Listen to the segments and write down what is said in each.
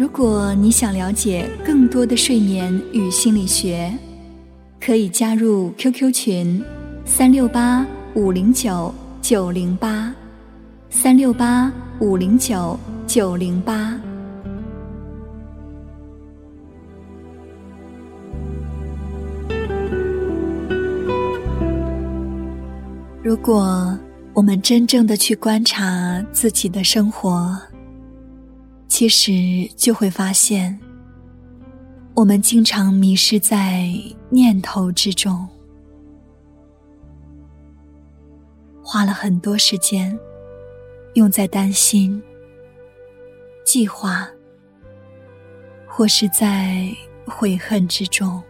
如果你想了解更多的睡眠与心理学，可以加入 QQ 群：三六八五零九九零八，三六八五零九九零八。如果我们真正的去观察自己的生活，其实就会发现，我们经常迷失在念头之中，花了很多时间用在担心、计划，或是在悔恨之中，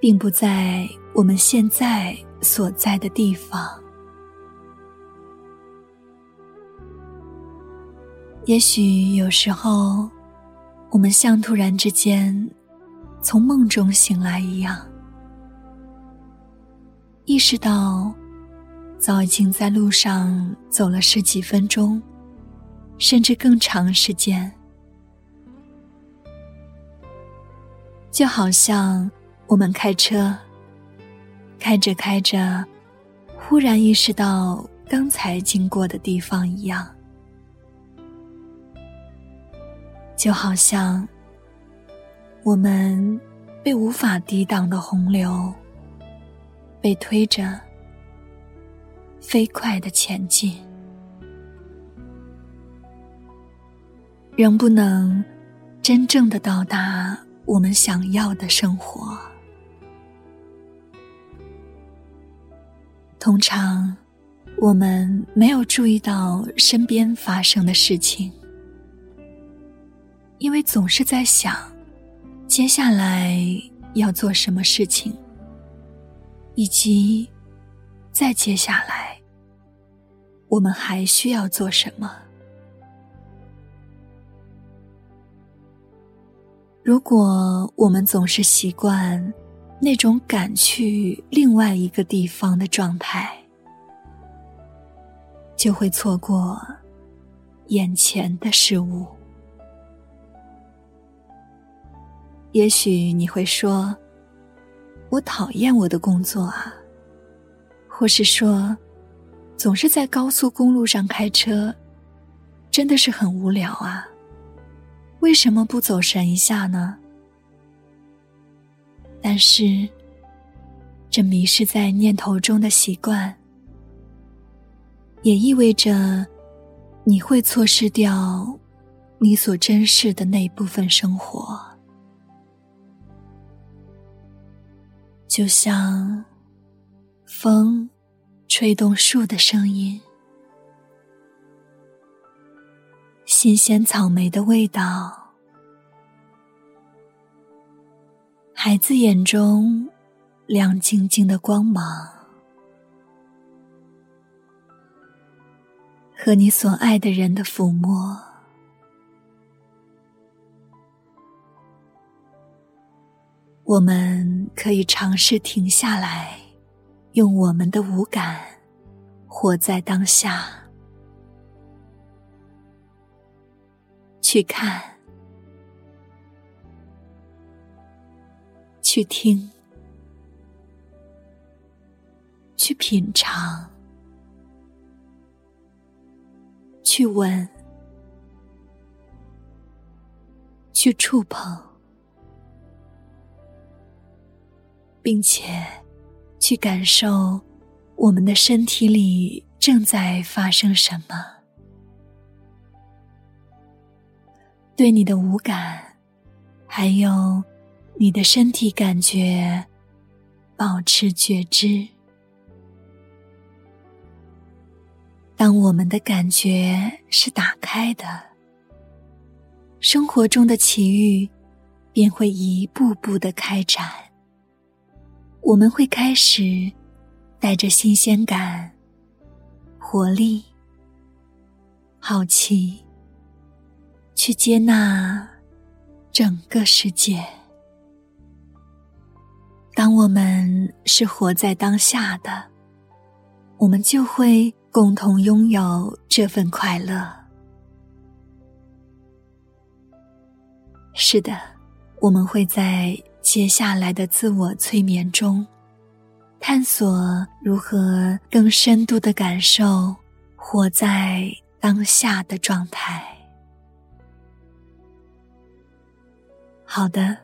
并不在我们现在所在的地方。也许有时候，我们像突然之间从梦中醒来一样，意识到早已经在路上走了十几分钟，甚至更长时间，就好像我们开车开着开着，忽然意识到刚才经过的地方一样。就好像我们被无法抵挡的洪流被推着飞快的前进，仍不能真正的到达我们想要的生活。通常，我们没有注意到身边发生的事情。因为总是在想，接下来要做什么事情，以及再接下来我们还需要做什么。如果我们总是习惯那种赶去另外一个地方的状态，就会错过眼前的事物。也许你会说：“我讨厌我的工作啊。”或是说：“总是在高速公路上开车，真的是很无聊啊。”为什么不走神一下呢？但是，这迷失在念头中的习惯，也意味着你会错失掉你所珍视的那部分生活。就像风吹动树的声音，新鲜草莓的味道，孩子眼中亮晶晶的光芒，和你所爱的人的抚摸。我们可以尝试停下来，用我们的五感活在当下，去看，去听，去品尝，去闻，去触碰。并且，去感受我们的身体里正在发生什么。对你的五感，还有你的身体感觉，保持觉知。当我们的感觉是打开的，生活中的奇遇便会一步步的开展。我们会开始带着新鲜感、活力、好奇，去接纳整个世界。当我们是活在当下的，我们就会共同拥有这份快乐。是的，我们会在接下来的自我催眠中，探索如何更深度的感受活在当下的状态。好的，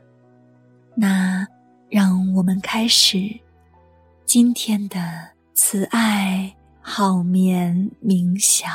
那让我们开始今天的慈爱好眠冥想。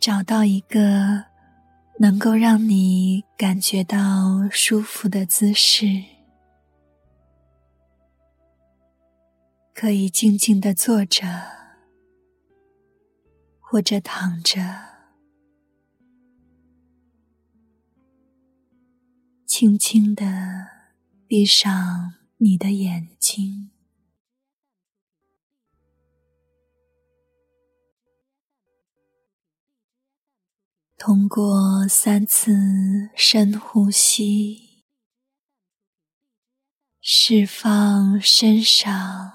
找到一个能够让你感觉到舒服的姿势，可以静静的坐着，或者躺着，轻轻的闭上你的眼睛。通过三次深呼吸，释放身上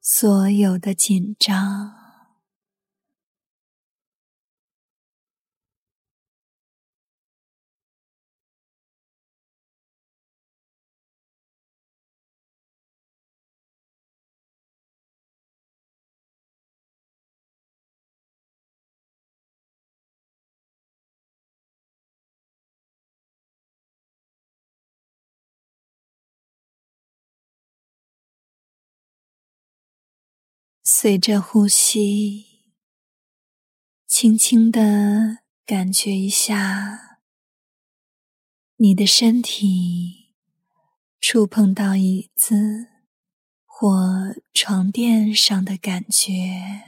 所有的紧张，随着呼吸，轻轻的感觉一下你的身体触碰到椅子或床垫上的感觉，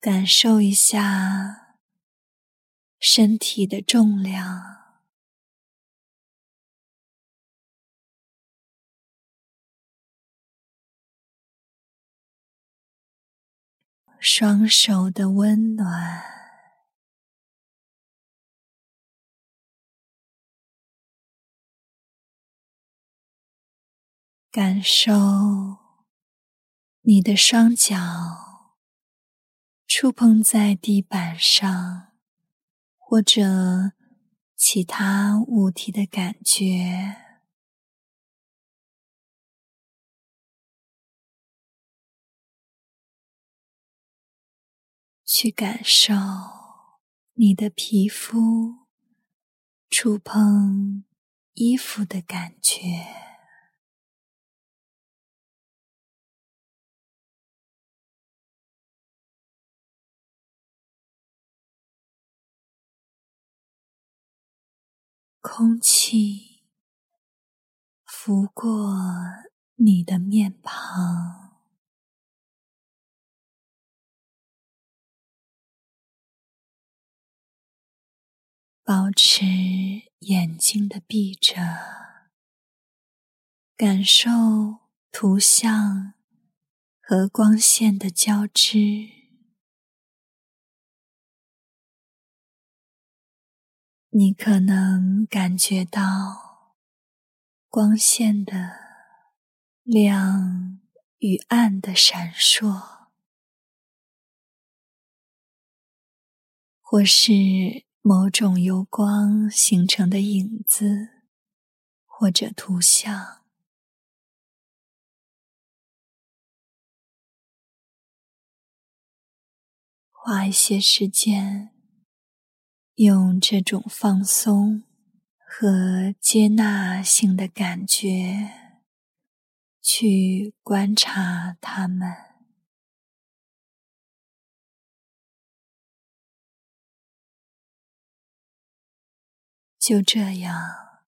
感受一下。身体的重量，双手的温暖，感受你的双脚触碰在地板上。或者其他物体的感觉，去感受你的皮肤触碰衣服的感觉。空气拂过你的面庞，保持眼睛的闭着，感受图像和光线的交织。你可能感觉到光线的亮与暗的闪烁，或是某种由光形成的影子或者图像，花一些时间，用这种放松和接纳性的感觉去观察它们。就这样，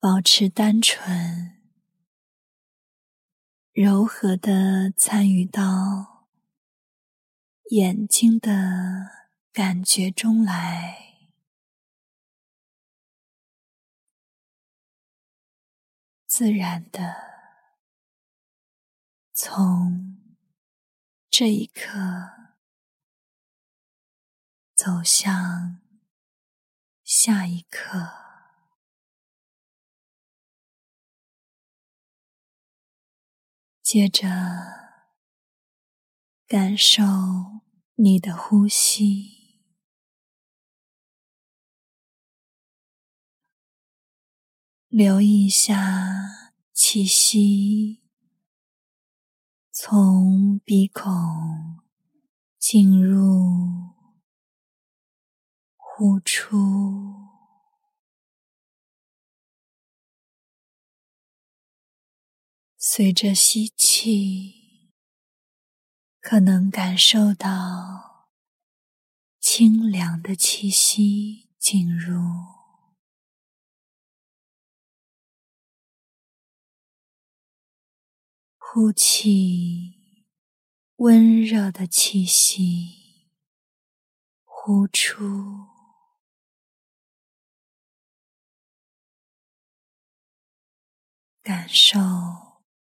保持单纯、柔和的参与到眼睛的感觉中来，自然的从这一刻走向。下一刻，接着感受你的呼吸，留意一下气息从鼻孔进入。呼出，随着吸气，可能感受到清凉的气息进入；呼气，温热的气息呼出。感受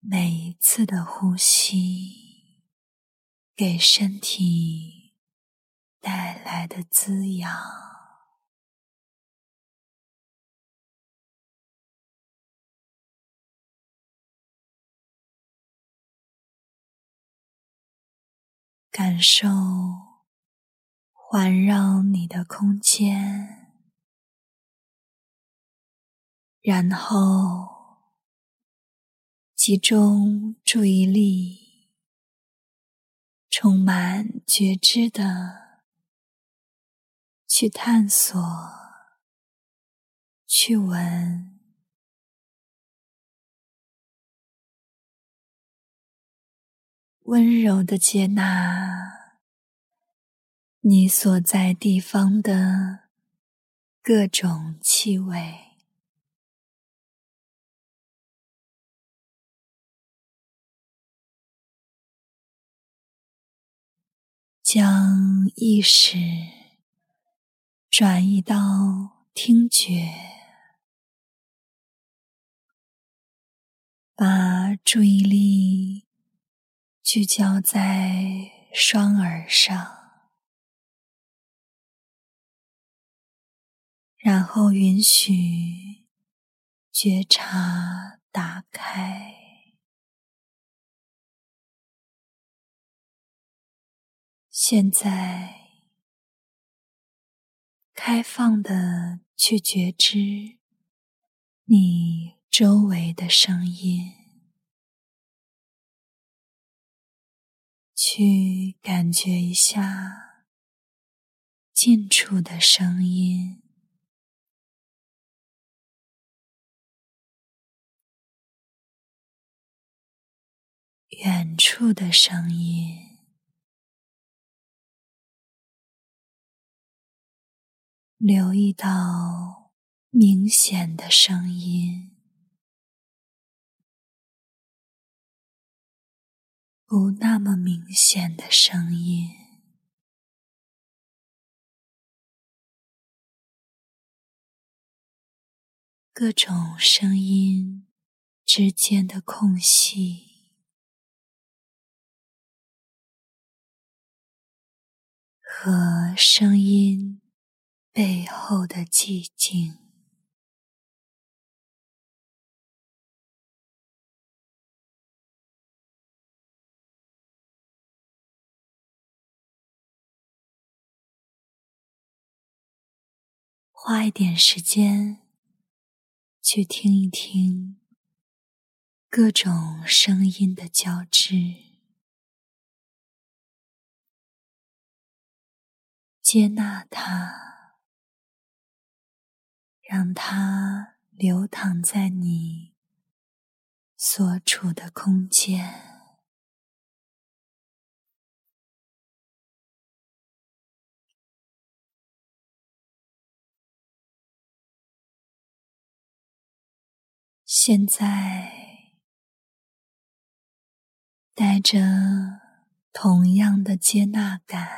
每一次的呼吸给身体带来的滋养，感受环绕你的空间，然后。集中注意力，充满觉知的去探索，去闻，温柔的接纳你所在地方的各种气味。将意识转移到听觉，把注意力聚焦在双耳上，然后允许觉察打开。现在，开放的去觉知你周围的声音，去感觉一下近处的声音，远处的声音。留意到明显的声音，不那么明显的声音，各种声音之间的空隙和声音。背后的寂静，花一点时间去听一听各种声音的交织接纳它让它流淌在你所处的空间。现在，带着同样的接纳感，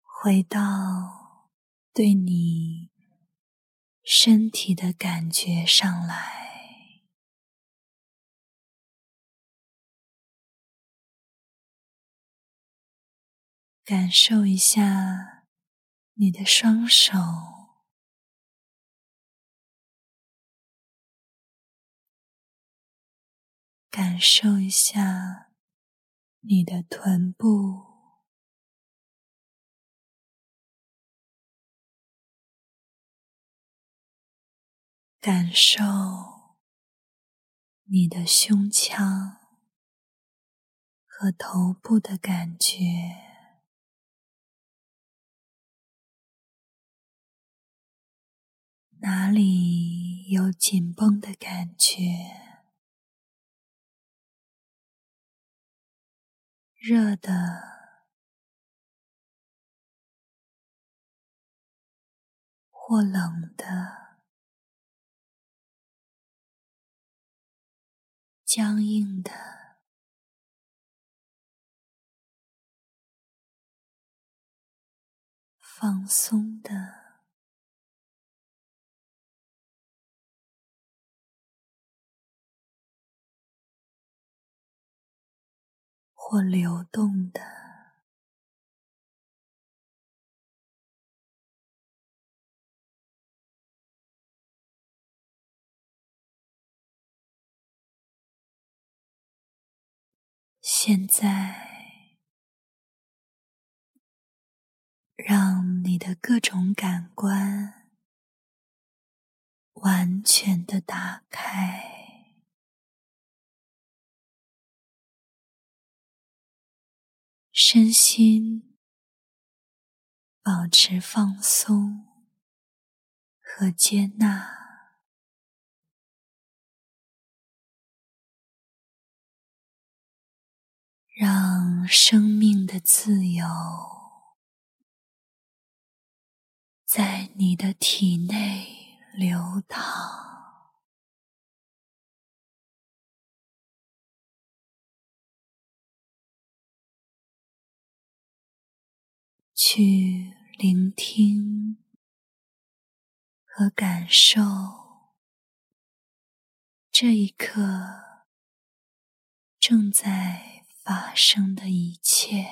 回到对你身体的感觉上来，感受一下你的双手。感受一下你的臀部，感受你的胸腔和头部的感觉，哪里有紧绷的感觉？热的或冷的，僵硬的，放松的，或流动的，现在，让你的各种感官完全的打开。身心保持放松和接纳，让生命的自由在你的体内流淌。去聆听和感受这一刻正在发生的一切，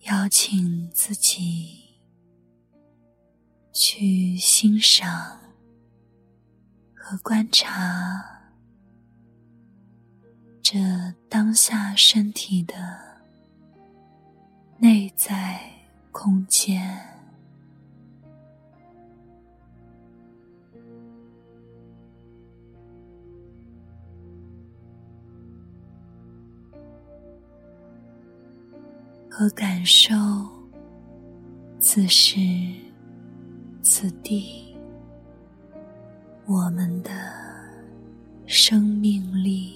邀请自己。去欣赏和观察这当下身体的内在空间，和感受此时。此地，我们的生命力，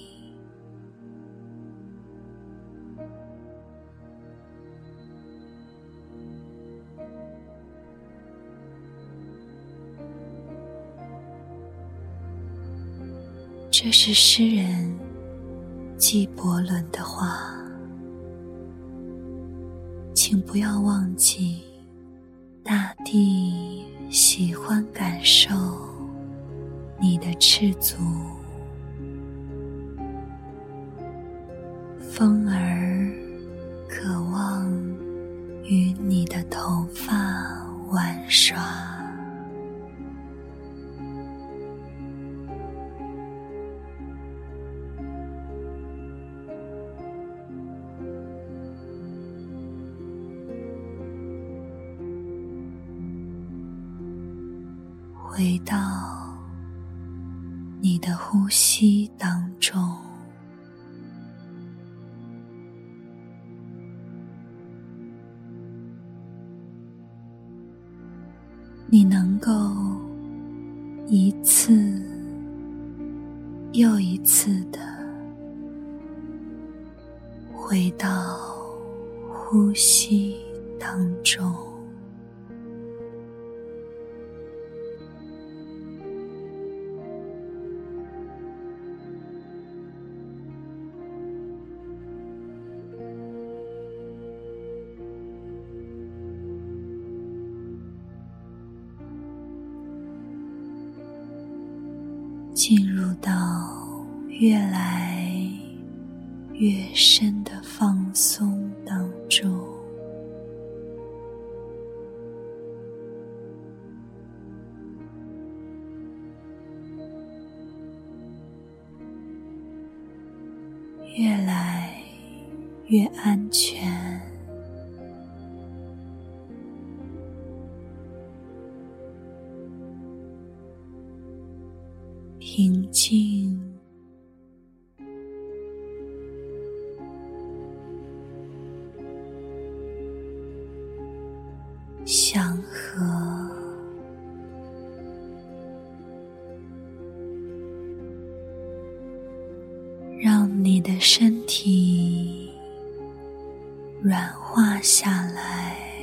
这是诗人纪伯伦的话，请不要忘记大地。喜欢感受你的赤足，风儿渴望与你的头发玩耍。你能够一次画下来。